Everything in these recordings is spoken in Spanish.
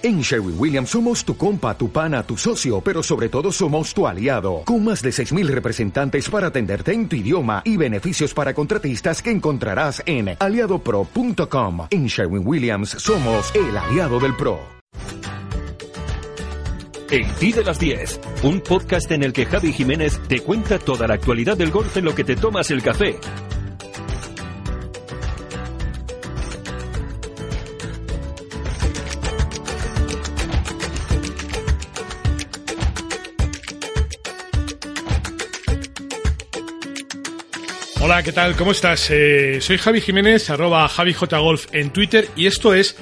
En Sherwin Williams somos tu compa, tu pana, tu socio, pero sobre todo somos tu aliado, con más de 6.000 representantes para atenderte en tu idioma y beneficios para contratistas que encontrarás en aliadopro.com. En Sherwin Williams somos el aliado del PRO. El Ti de las 10, un podcast en el que Javi Jiménez te cuenta toda la actualidad del golf en lo que te tomas el café Hola, ¿qué tal? ¿Cómo estás? Eh, soy Javi Jiménez, arroba JaviJGolf en Twitter y esto es,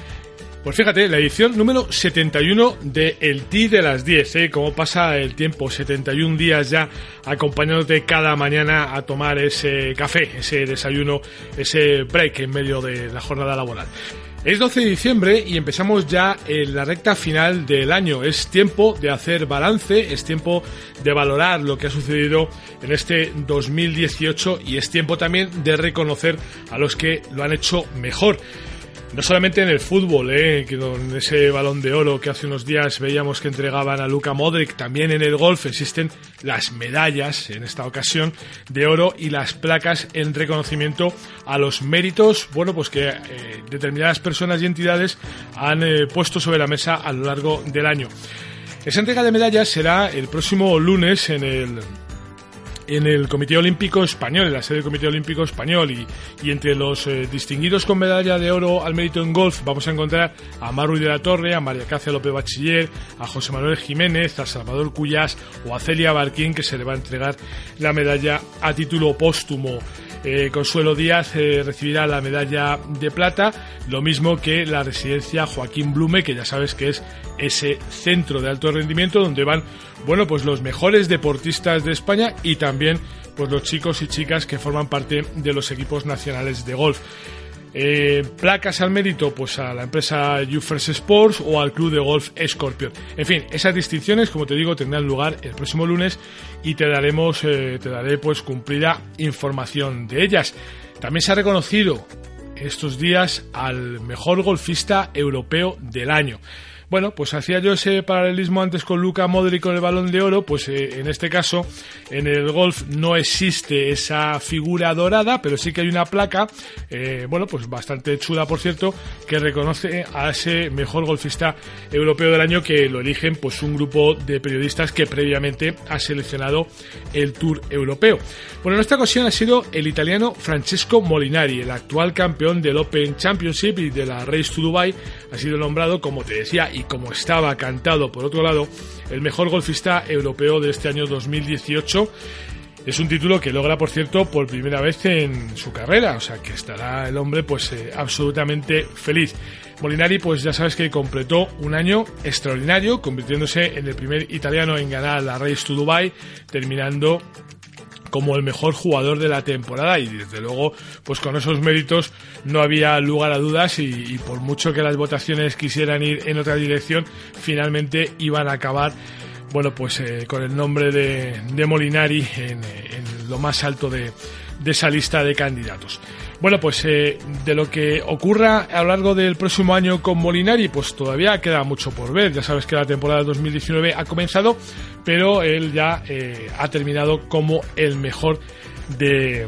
pues fíjate, la edición número 71 de El T de las 10, ¿eh? Cómo pasa el tiempo, 71 días ya acompañándote cada mañana a tomar ese café, ese desayuno, ese break en medio de la jornada laboral. Es 12 de diciembre y empezamos ya en la recta final del año. Es tiempo de hacer balance, es tiempo de valorar lo que ha sucedido en este 2018 y es tiempo también de reconocer a los que lo han hecho mejor. No solamente en el fútbol, ¿eh? que con ese balón de oro que hace unos días veíamos que entregaban a Luka Modric, también en el golf existen las medallas, en esta ocasión, de oro y las placas en reconocimiento a los méritos, bueno, pues que eh, determinadas personas y entidades han eh, puesto sobre la mesa a lo largo del año. Esa entrega de medallas será el próximo lunes en el en el Comité Olímpico Español, en la sede del Comité Olímpico Español, y, y entre los eh, distinguidos con medalla de oro al mérito en golf vamos a encontrar a Maru de la Torre, a María Cáceres López Bachiller, a José Manuel Jiménez, a Salvador Cuyas o a Celia Barquín, que se le va a entregar la medalla a título póstumo. Eh, Consuelo Díaz eh, recibirá la medalla de plata, lo mismo que la residencia Joaquín Blume, que ya sabes que es ese centro de alto rendimiento donde van, bueno, pues los mejores deportistas de España y también pues los chicos y chicas que forman parte de los equipos nacionales de golf. Eh, placas al mérito, pues a la empresa Ufers Sports o al club de golf Scorpion. En fin, esas distinciones, como te digo, tendrán lugar el próximo lunes y te daremos, eh, te daré pues cumplida información de ellas. También se ha reconocido estos días al mejor golfista europeo del año. Bueno, pues hacía yo ese paralelismo antes con Luca Modric con el balón de oro, pues eh, en este caso en el golf no existe esa figura dorada, pero sí que hay una placa, eh, bueno, pues bastante chula por cierto, que reconoce a ese mejor golfista europeo del año que lo eligen pues un grupo de periodistas que previamente ha seleccionado el Tour Europeo. Bueno, en esta ocasión ha sido el italiano Francesco Molinari, el actual campeón del Open Championship y de la Race to Dubai, ha sido nombrado, como te decía, y como estaba cantado por otro lado, el mejor golfista europeo de este año 2018. Es un título que logra, por cierto, por primera vez en su carrera, o sea que estará el hombre pues eh, absolutamente feliz. Molinari, pues ya sabes que completó un año extraordinario, convirtiéndose en el primer italiano en ganar la Race to Dubai, terminando como el mejor jugador de la temporada y desde luego pues con esos méritos no había lugar a dudas y, por mucho que las votaciones quisieran ir en otra dirección finalmente iban a acabar bueno pues eh, con el nombre de, Molinari en, lo más alto de, de esa lista de candidatos. Bueno, pues eh, de lo que ocurra a lo largo del próximo año con Molinari, pues todavía queda mucho por ver. Ya sabes que la temporada 2019 ha comenzado, pero él ya eh, ha terminado como el mejor de,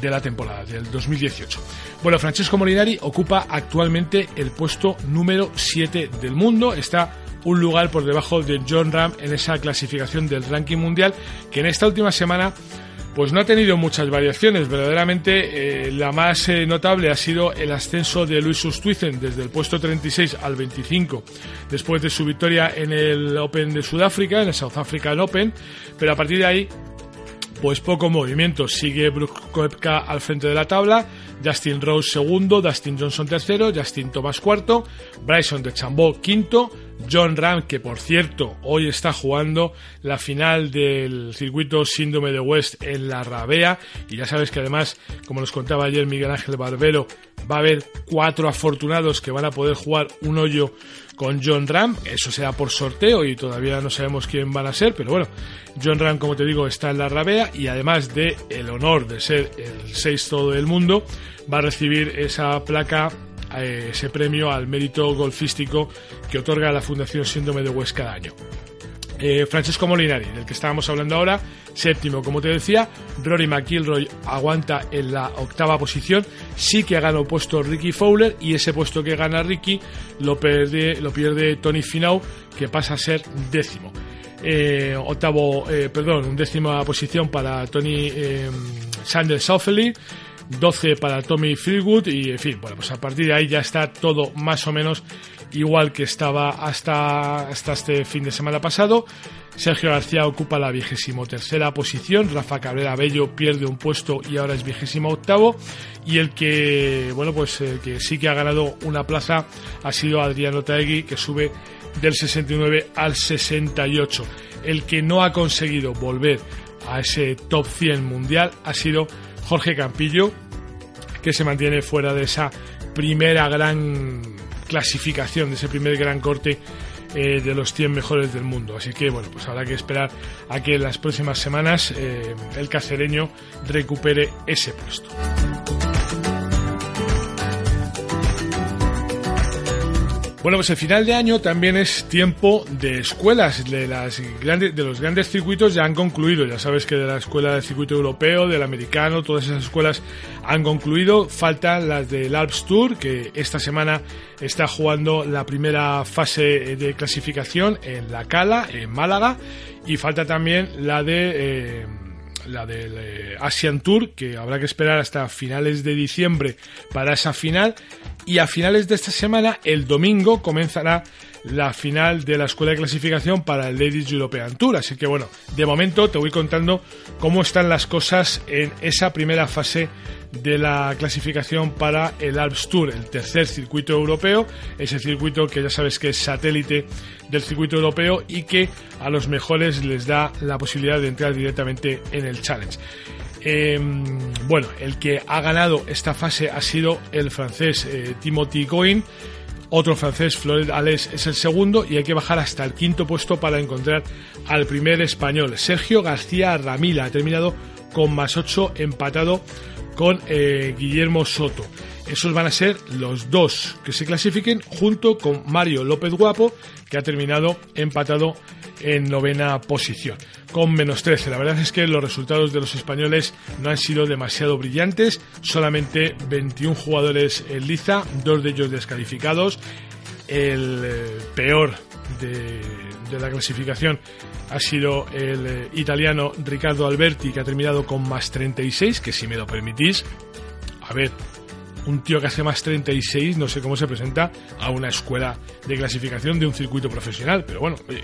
de la temporada, del 2018. Bueno, Francesco Molinari ocupa actualmente el puesto número 7 del mundo. Está un lugar por debajo de John Ram en esa clasificación del ranking mundial que en esta última semana pues no ha tenido muchas variaciones. Verdaderamente eh, la más eh, notable ha sido el ascenso de Luis Ustwizen desde el puesto 36 al 25 después de su victoria en el Open de Sudáfrica, en el South African Open, pero a partir de ahí pues poco movimiento. Sigue Brooke Koepka al frente de la tabla, Justin Rose segundo, Dustin Johnson tercero, Justin Thomas cuarto, Bryson de Chambó quinto, John Ram, que por cierto hoy está jugando la final del circuito Síndrome de West en la Rabea. Y ya sabes que además, como nos contaba ayer Miguel Ángel Barbero, va a haber cuatro afortunados que van a poder jugar un hoyo con John Ram. Eso será por sorteo y todavía no sabemos quién van a ser, pero bueno, John Ram, como te digo, está en la Rabea y además de el honor de ser el sexto del mundo, va a recibir esa placa eh, ese premio al mérito golfístico que otorga la Fundación Síndrome de West cada año. Eh, Francesco Molinari, del que estábamos hablando ahora, séptimo, como te decía. Rory McIlroy aguanta en la octava posición. Sí que ha ganado puesto Ricky Fowler y ese puesto que gana Ricky lo pierde, lo pierde Tony Finau, que pasa a ser décimo. Eh, octavo, eh, perdón, décima posición para Tony eh, Sanders Southely. 12 para Tommy Freewood y en fin, bueno, pues a partir de ahí ya está todo más o menos igual que estaba hasta, hasta este fin de semana pasado. Sergio García ocupa la vigésimo tercera posición, Rafa Cabrera Bello pierde un puesto y ahora es vigésimo octavo y el que, bueno, pues el que sí que ha ganado una plaza ha sido Adriano Taegui que sube del 69 al 68. El que no ha conseguido volver a ese top 100 mundial ha sido Jorge Campillo, que se mantiene fuera de esa primera gran clasificación, de ese primer gran corte eh, de los 100 mejores del mundo. Así que bueno, pues habrá que esperar a que en las próximas semanas eh, el cacereño recupere ese puesto. Bueno, pues el final de año también es tiempo de escuelas. De, las grandes, de los grandes circuitos ya han concluido. Ya sabes que de la escuela del circuito europeo, del americano, todas esas escuelas han concluido. Faltan las del Alps Tour, que esta semana está jugando la primera fase de clasificación en La Cala, en Málaga. Y falta también la de... Eh, la del eh, Asian Tour, que habrá que esperar hasta finales de diciembre para esa final. Y a finales de esta semana, el domingo, comenzará la final de la escuela de clasificación para el Ladies European Tour. Así que bueno, de momento te voy contando cómo están las cosas en esa primera fase de la clasificación para el Alps Tour, el tercer circuito europeo, ese circuito que ya sabes que es satélite del circuito europeo y que a los mejores les da la posibilidad de entrar directamente en el Challenge. Em, bueno, el que ha ganado esta fase ha sido el francés eh, Timothy Goin. Otro francés, Floret Alès, es el segundo y hay que bajar hasta el quinto puesto para encontrar al primer español. Sergio García Ramila ha terminado con más 8 empatado con eh, Guillermo Soto. Esos van a ser los dos que se clasifiquen junto con Mario López Guapo, que ha terminado empatado en novena posición, con menos 13. La verdad es que los resultados de los españoles no han sido demasiado brillantes, solamente 21 jugadores en liza, dos de ellos descalificados. El eh, peor de, la clasificación ha sido el eh, italiano Ricardo Alberti, que ha terminado con más 36, que si me lo permitís, a ver, un tío que hace más 36, no sé cómo se presenta a una escuela de clasificación de un circuito profesional, pero bueno, oye,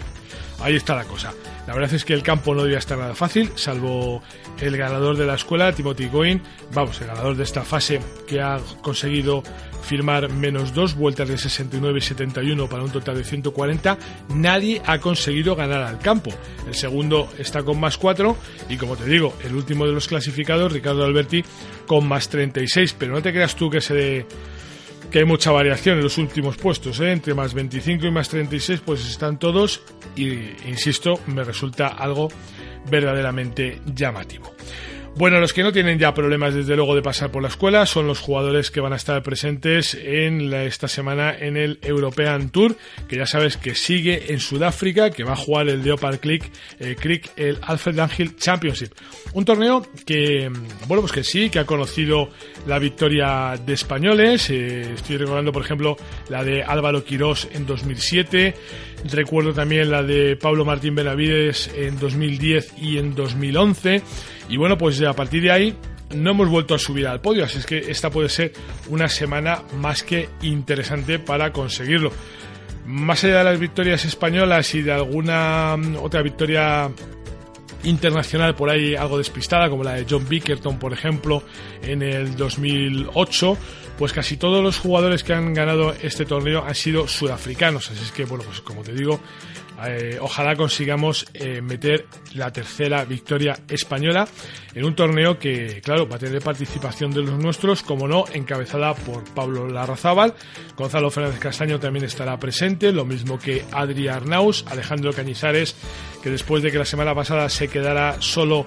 ahí está la cosa. La verdad es que el campo no debía estar nada fácil, salvo el ganador de la escuela, Timothy Goin, vamos, el ganador de esta fase que ha conseguido firmar menos dos vueltas de 69 y 71 para un total de 140, nadie ha conseguido ganar al campo. El segundo está con más 4 y como te digo, el último de los clasificados, Ricardo Alberti, con más 36, pero no te creas tú que se de que hay mucha variación en los últimos puestos, ¿eh? entre más 25 y más 36 pues están todos y insisto, me resulta algo verdaderamente llamativo. Bueno, los que no tienen ya problemas desde luego de pasar por la escuela son los jugadores que van a estar presentes en esta semana en el European Tour, que ya sabes que sigue en Sudáfrica, que va a jugar el Leopard Creek, eh, el Alfred Angel Championship. Un torneo que, mm, bueno, pues que sí, que ha conocido la victoria de españoles. Eh, estoy recordando, por ejemplo, la de Álvaro Quirós en 2007. Recuerdo también la de Pablo Martín Benavides en 2010 y en 2011. Y bueno, pues a partir de ahí no hemos vuelto a subir al podio, así es que esta puede ser una semana más que interesante para conseguirlo. Más allá de las victorias españolas y de alguna mm, otra victoria internacional por ahí algo despistada, como la de John Bickerton, por ejemplo, en el 2008, pues casi todos los jugadores que han ganado este torneo han sido sudafricanos. Así es que, bueno, pues como te digo, eh, ojalá consigamos eh, meter la tercera victoria española en un torneo que, claro, va a tener participación de los nuestros, como no, encabezada por Pablo Larrazábal. Gonzalo Fernández Castaño también estará presente, lo mismo que Adri Arnaus, Alejandro Cañizares, que después de que la semana pasada se quedara solo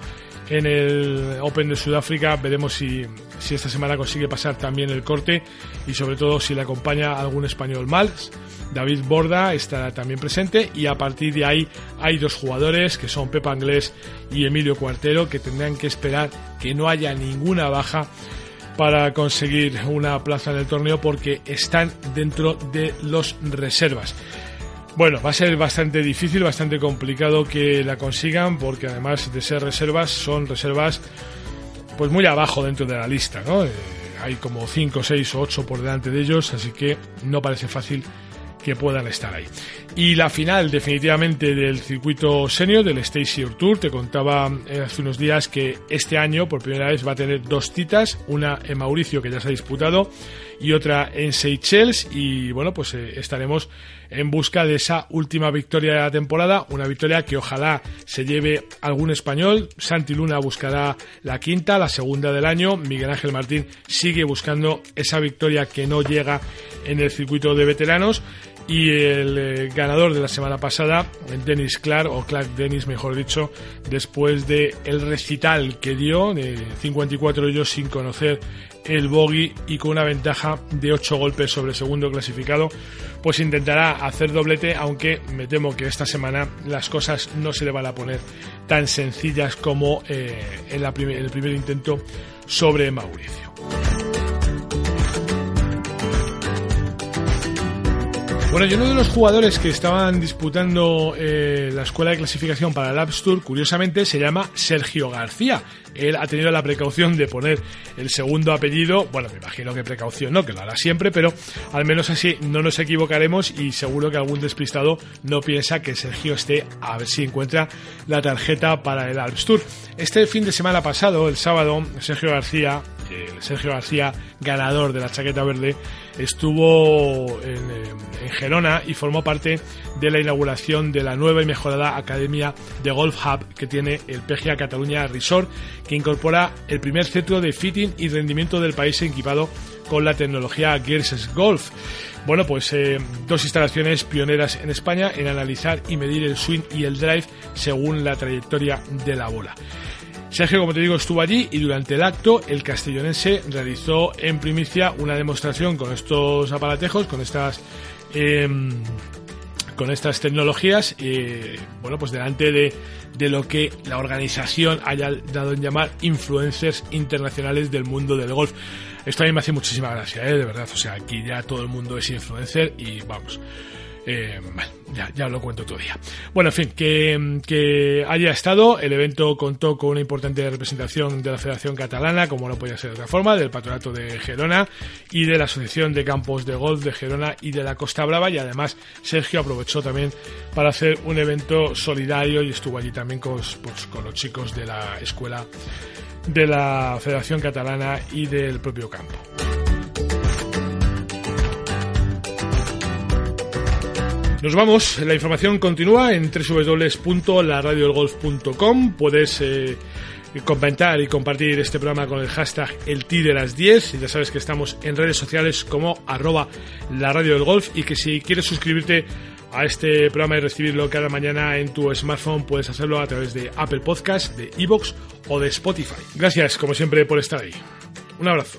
en el Open de Sudáfrica, veremos si, esta semana consigue pasar también el corte y sobre todo si le acompaña algún español más. David Borda estará también presente y a partir de ahí hay dos jugadores que son Pepa Anglés y Emilio Cuartero que tendrán que esperar que no haya ninguna baja para conseguir una plaza en el torneo porque están dentro de los reservas. Bueno, va a ser bastante difícil, bastante complicado que la consigan porque además de ser reservas son reservas pues muy abajo dentro de la lista, ¿no? Eh, hay como 5, 6 o 8 por delante de ellos, así que no parece fácil que puedan estar ahí. Y la final definitivamente del circuito senior del Stacy Tour, te contaba eh, hace unos días que este año por primera vez va a tener dos citas, una en Mauricio que ya se ha disputado y otra en Seychelles y bueno pues eh, estaremos en busca de esa última victoria de la temporada, una victoria que ojalá se lleve algún español. Santi Luna buscará la quinta, la segunda del año. Miguel Ángel Martín sigue buscando esa victoria que no llega en el circuito de veteranos y el eh, ganador de la semana pasada, Dennis Clark, o Clark Dennis mejor dicho, después de el recital que dio, de 54 ellos sin conocer el bogey y con una ventaja de 8 golpes sobre el segundo clasificado, pues intentará hacer doblete, aunque me temo que esta semana las cosas no se le van a poner tan sencillas como eh, en el primer intento sobre Mauricio. Bueno, y uno de los jugadores que estaban disputando eh, la escuela de clasificación para el Apps Tour, curiosamente, se llama Sergio García. Él ha tenido la precaución de poner el segundo apellido, bueno, me imagino que precaución no, que lo hará siempre, pero al menos así no nos equivocaremos y seguro que algún despistado no piensa que Sergio esté a ver si encuentra la tarjeta para el Alps Tour. Este fin de semana pasado, el sábado, Sergio García, el Sergio García, ganador de la chaqueta verde, estuvo en, eh, en, Gerona y formó parte de la inauguración de la nueva y mejorada Academia de Golf Hub que tiene el PGA Cataluña Resort, que incorpora el primer centro de fitting y rendimiento del país equipado con la tecnología Gears Golf. Bueno, pues eh, dos instalaciones pioneras en España en analizar y medir el swing y el drive según la trayectoria de la bola. Sergio, como te digo, estuvo allí y durante el acto el castellonense realizó en primicia una demostración con estos aparatejos, con estas em, con estas tecnologías, eh, bueno, pues delante de, de, lo que la organización haya dado en llamar influencers internacionales del mundo del golf. Esto a mí me hace muchísima gracia, ¿eh? de verdad. O sea, aquí ya todo el mundo es influencer y vamos. Eh, ya, ya lo cuento otro día. Bueno, en fin, que, que, haya estado. El evento contó con una importante representación de la Federación Catalana, como no podía ser de otra forma, del Patronato de Gerona y de la Asociación de Campos de Golf de Gerona y de la Costa Brava. Y además, Sergio aprovechó también para hacer un evento solidario y estuvo allí también con, pues, con los chicos de la escuela de la Federación Catalana y del propio campo. Nos vamos, la información continúa en www.laradiodelgolf.com. Puedes eh, comentar y compartir este programa con el hashtag el de las 10 y ya sabes que estamos en redes sociales como arroba la radio del golf y que si quieres suscribirte a este programa y recibirlo cada mañana en tu smartphone puedes hacerlo a través de Apple Podcast, de Evox o de Spotify. Gracias como siempre por estar ahí. Un abrazo.